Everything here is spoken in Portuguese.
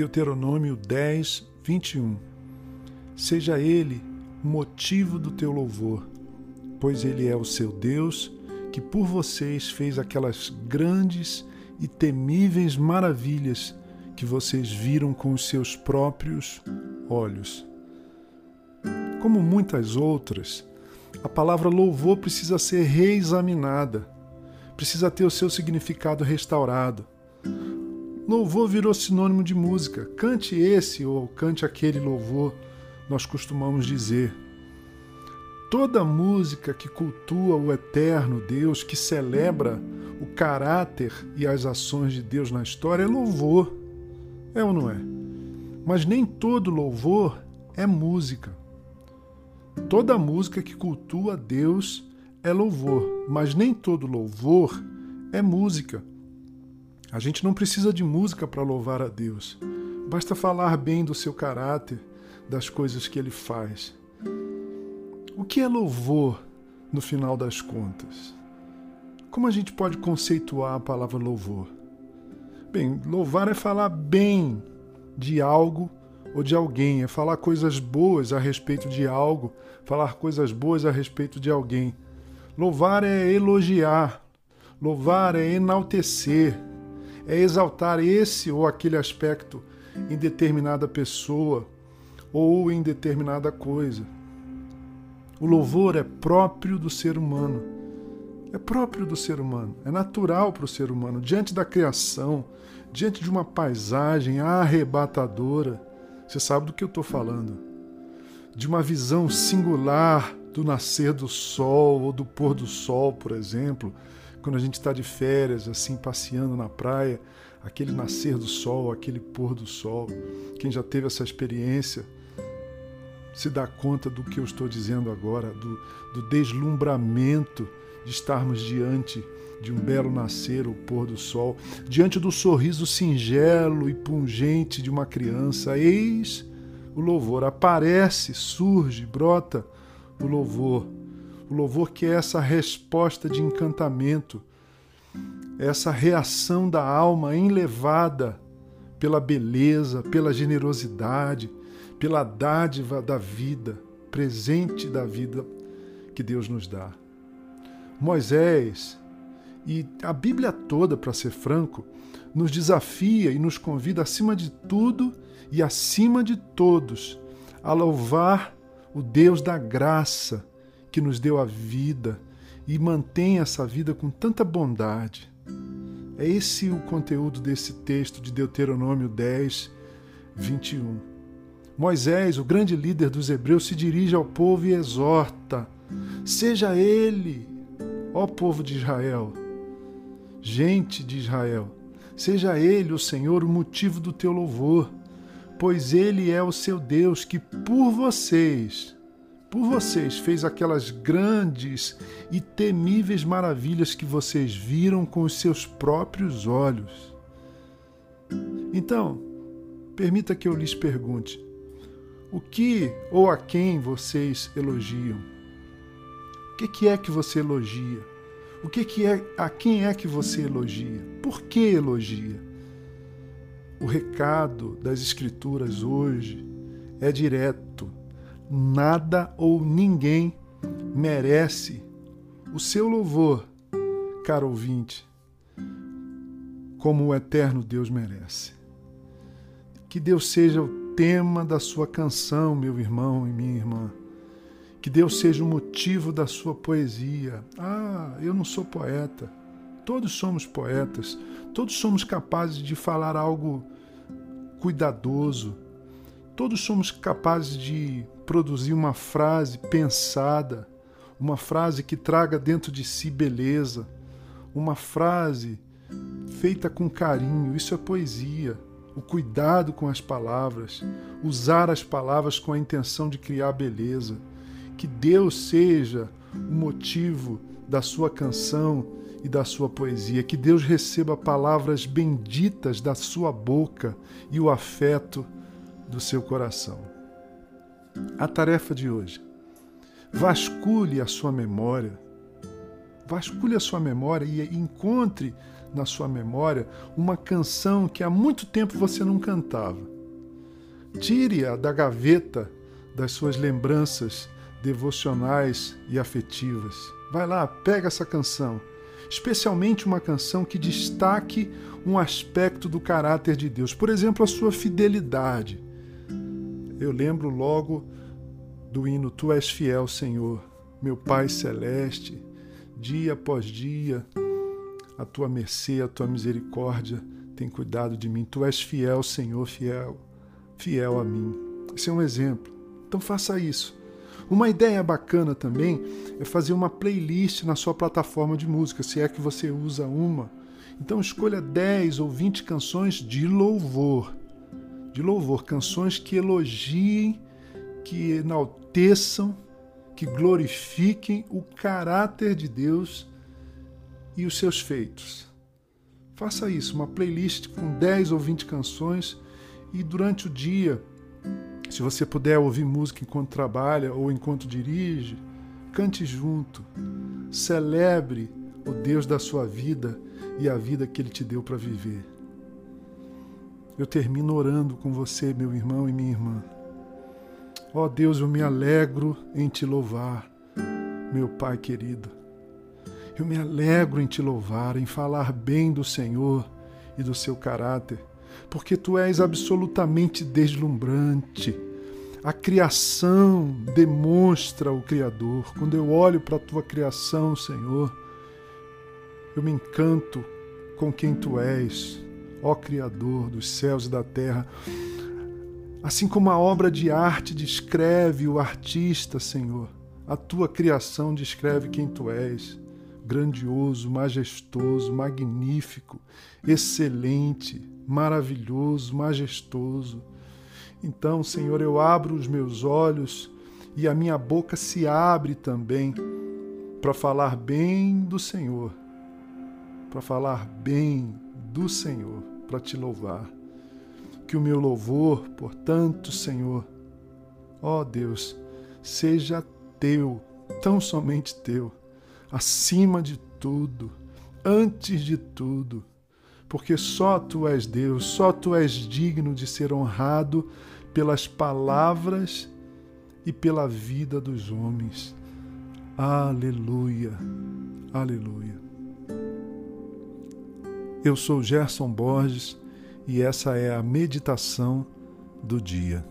Deuteronômio 10, 21. Seja ele motivo do teu louvor, pois ele é o seu Deus, que por vocês fez aquelas grandes e temíveis maravilhas que vocês viram com os seus próprios olhos. Como muitas outras, a palavra louvor precisa ser reexaminada, precisa ter o seu significado restaurado. Louvor virou sinônimo de música. Cante esse ou cante aquele louvor, nós costumamos dizer. Toda música que cultua o eterno Deus, que celebra o caráter e as ações de Deus na história, é louvor. É ou não é? Mas nem todo louvor é música. Toda música que cultua Deus é louvor, mas nem todo louvor é música. A gente não precisa de música para louvar a Deus. Basta falar bem do seu caráter, das coisas que ele faz. O que é louvor no final das contas? Como a gente pode conceituar a palavra louvor? Bem, louvar é falar bem de algo ou de alguém, é falar coisas boas a respeito de algo, falar coisas boas a respeito de alguém. Louvar é elogiar, louvar é enaltecer, é exaltar esse ou aquele aspecto em determinada pessoa ou em determinada coisa. O louvor é próprio do ser humano. É próprio do ser humano, é natural para o ser humano. Diante da criação, diante de uma paisagem arrebatadora, você sabe do que eu estou falando. De uma visão singular do nascer do sol ou do pôr do sol, por exemplo, quando a gente está de férias, assim, passeando na praia, aquele nascer do sol, aquele pôr do sol. Quem já teve essa experiência se dá conta do que eu estou dizendo agora, do, do deslumbramento de estarmos diante de um belo nascer ou pôr do sol, diante do sorriso singelo e pungente de uma criança. Eis o louvor, aparece, surge, brota o louvor o louvor que é essa resposta de encantamento, essa reação da alma enlevada pela beleza, pela generosidade, pela dádiva da vida, presente da vida que Deus nos dá. Moisés e a Bíblia toda, para ser franco, nos desafia e nos convida, acima de tudo e acima de todos, a louvar o Deus da graça, que nos deu a vida e mantém essa vida com tanta bondade. É esse o conteúdo desse texto de Deuteronômio 10, 21. Moisés, o grande líder dos hebreus, se dirige ao povo e exorta: Seja ele, ó povo de Israel, gente de Israel, seja ele, o Senhor, o motivo do teu louvor, pois ele é o seu Deus que por vocês por vocês fez aquelas grandes e temíveis maravilhas que vocês viram com os seus próprios olhos. Então, permita que eu lhes pergunte: o que ou a quem vocês elogiam? O que, que é que você elogia? O que, que é a quem é que você elogia? Por que elogia? O recado das Escrituras hoje é direto nada ou ninguém merece o seu louvor, caro ouvinte, como o eterno Deus merece. Que Deus seja o tema da sua canção, meu irmão e minha irmã. Que Deus seja o motivo da sua poesia. Ah, eu não sou poeta. Todos somos poetas. Todos somos capazes de falar algo cuidadoso. Todos somos capazes de produzir uma frase pensada, uma frase que traga dentro de si beleza, uma frase feita com carinho. Isso é poesia. O cuidado com as palavras, usar as palavras com a intenção de criar beleza. Que Deus seja o motivo da sua canção e da sua poesia. Que Deus receba palavras benditas da sua boca e o afeto do seu coração a tarefa de hoje. Vasculhe a sua memória. vasculhe a sua memória e encontre na sua memória uma canção que há muito tempo você não cantava. Tire-a da gaveta das suas lembranças devocionais e afetivas. Vai lá, pega essa canção, especialmente uma canção que destaque um aspecto do caráter de Deus, por exemplo, a sua fidelidade. Eu lembro logo do hino Tu és fiel, Senhor, meu Pai celeste, dia após dia, a tua mercê, a tua misericórdia tem cuidado de mim. Tu és fiel, Senhor, fiel, fiel a mim. Esse é um exemplo. Então faça isso. Uma ideia bacana também é fazer uma playlist na sua plataforma de música, se é que você usa uma. Então escolha 10 ou 20 canções de louvor. De louvor, canções que elogiem, que enalteçam, que glorifiquem o caráter de Deus e os seus feitos. Faça isso, uma playlist com 10 ou 20 canções e durante o dia se você puder ouvir música enquanto trabalha ou enquanto dirige, cante junto. Celebre o Deus da sua vida e a vida que Ele te deu para viver. Eu termino orando com você, meu irmão e minha irmã. Ó oh Deus, eu me alegro em te louvar, meu Pai querido. Eu me alegro em te louvar, em falar bem do Senhor e do seu caráter porque tu és absolutamente deslumbrante. A criação demonstra o Criador. Quando eu olho para a tua criação, Senhor, eu me encanto com quem tu és, ó Criador dos céus e da terra. Assim como a obra de arte descreve o artista, Senhor, a tua criação descreve quem tu és grandioso, majestoso, magnífico, excelente, maravilhoso, majestoso. Então, Senhor, eu abro os meus olhos e a minha boca se abre também para falar bem do Senhor, para falar bem do Senhor, para te louvar. Que o meu louvor, portanto, Senhor, ó Deus, seja teu, tão somente teu acima de tudo, antes de tudo, porque só tu és Deus, só tu és digno de ser honrado pelas palavras e pela vida dos homens. Aleluia, aleluia. Eu sou Gerson Borges e essa é a meditação do dia.